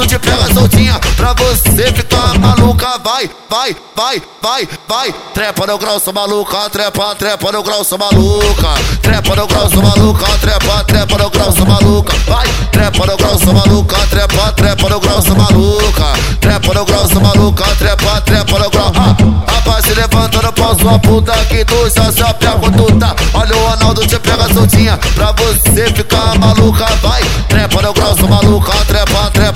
Ronaldo te pega soltinha pra você ficar maluca. Vai, vai, vai, vai, vai. Trepa no grau, sou maluca. Trepa, trepa no grau, sou maluca. Trepa no grau, sou maluca. Trepa, trepa no grau, sou maluca. Vai, trepa no grau, sou maluca. Trepa, trepa no grau, sou maluca. Trepa no grau, sou maluca. Trepa, trepa no grau. Ah, rapaz, se levanta no pau, sua puta que tu já se quando tu tá. Olha o Ronaldo te pega soltinha pra você ficar maluca. Vai, trepa no grau, sou maluca. Trepa,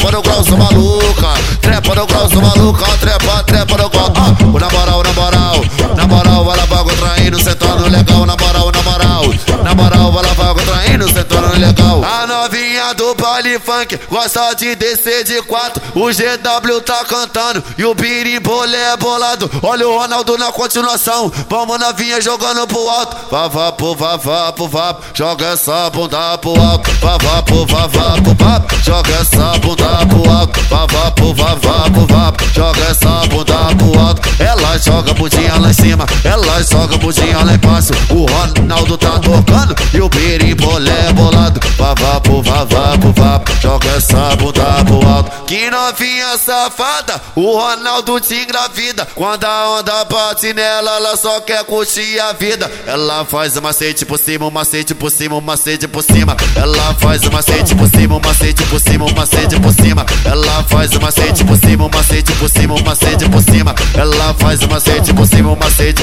trepa no grau, sou maluca. Trepa no grau, sou maluca. Trepa, trepa no grau. Ah, na moral, na moral, na moral, vai contraindo, sentando legal. Na moral, na moral, na moral, vai sentando legal. A novinha do baile funk gosta de descer de quatro. O GW tá cantando e o biribolé é bolado. Olha o Ronaldo na continuação. Vamos novinha jogando pro alto. Vá, vá, pro, vá, vá, pro, vá. Joga essa bunda pro alto. Vá, vá, pro, vá, vá, pro, vá. Joga essa bunda pro alto. Vá, vá, pro, vá, vá, pro, vá. Joga essa bunda pro alto. Ela joga bundinha lá em cima. Ela joga bundinha lá embaixo. O Ronaldo tá tocando e o biribolé é vá, pro, vá. Joga essa bunda pro alto. Que novinha safada. O Ronaldo te engravida. Quando a onda bate nela, ela só quer curtir a vida. Ela faz o macete por cima, o macete por cima, o macete por cima. Ela faz o macete por cima, o macete por cima, o macete por cima. Ela faz o macete por cima, o macete por cima, o macete por cima. Ela faz por cima,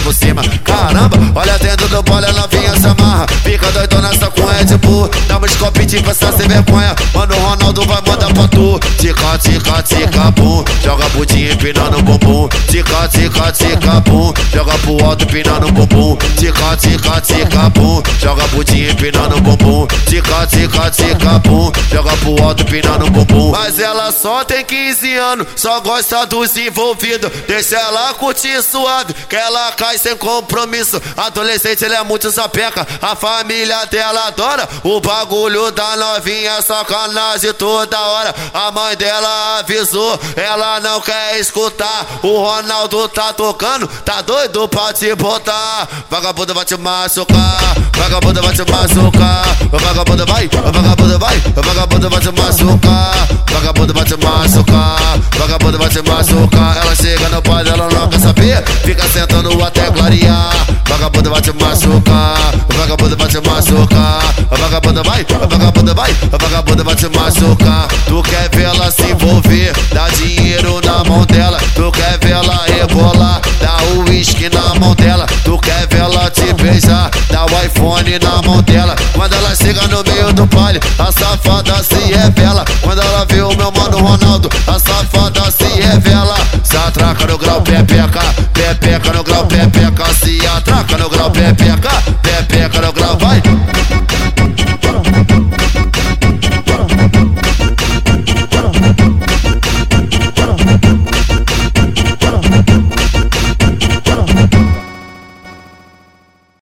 por cima. Caramba, olha dentro do bolo, ela vinha se amarra. Fica doidona só com Red Bull. Dá uma escopite pra essa sem vergonha. Mano, Ronaldo vai mandar pra tu. Tica, tica, tica, bum. Joga budinha empinando o bumbum. Tica, tica, tica, bum. Joga pro alto empinando o bumbum. Tica, tica, tica, bum. Joga budinha empinando o bumbum. Tica, tica, tica, bum. Joga pro alto empinando o bumbum. Mas ela só tem 15 anos, só gosta dos envolvidos. Deixa ela curtir suave, que ela cai sem compromisso. Adolescente, ele é muito sapeca. A família dela adora o bagulho da novinha, sacanagem toda hora. A mãe dela avisou, ela não quer escutar. O Ronaldo tá tocando, tá doido pra te botar. Vagabundo vai te machucar, vagabundo vai te machucar. Vagabundo vai, vagabundo vai, vagabundo vai te machucar. Vagabundo vai te machucar, vagabundo vai te machucar. Ela chega no pai dela, não quer saber, fica sentando até clarear. Vagabundo vai te machucar, vagabundo vai te machucar. Vagabundo vai, vagabundo vai, vagabundo vai te machucar. Tu quer ver ela se envolver, dá dinheiro na mão dela. Tu quer ver ela rebolar, dá o uísque na mão dela. Tu quer ver ela te beijar, dá o iPhone na mão dela. Quando ela chega no meio do baile, a safada se revela. Quando ela vê o meu mano Ronaldo, a safada se revela. Se atraca no grau, pepeca, pepeca no grau, pepeca. Se atraca no grau, pepeca, no grau, vai.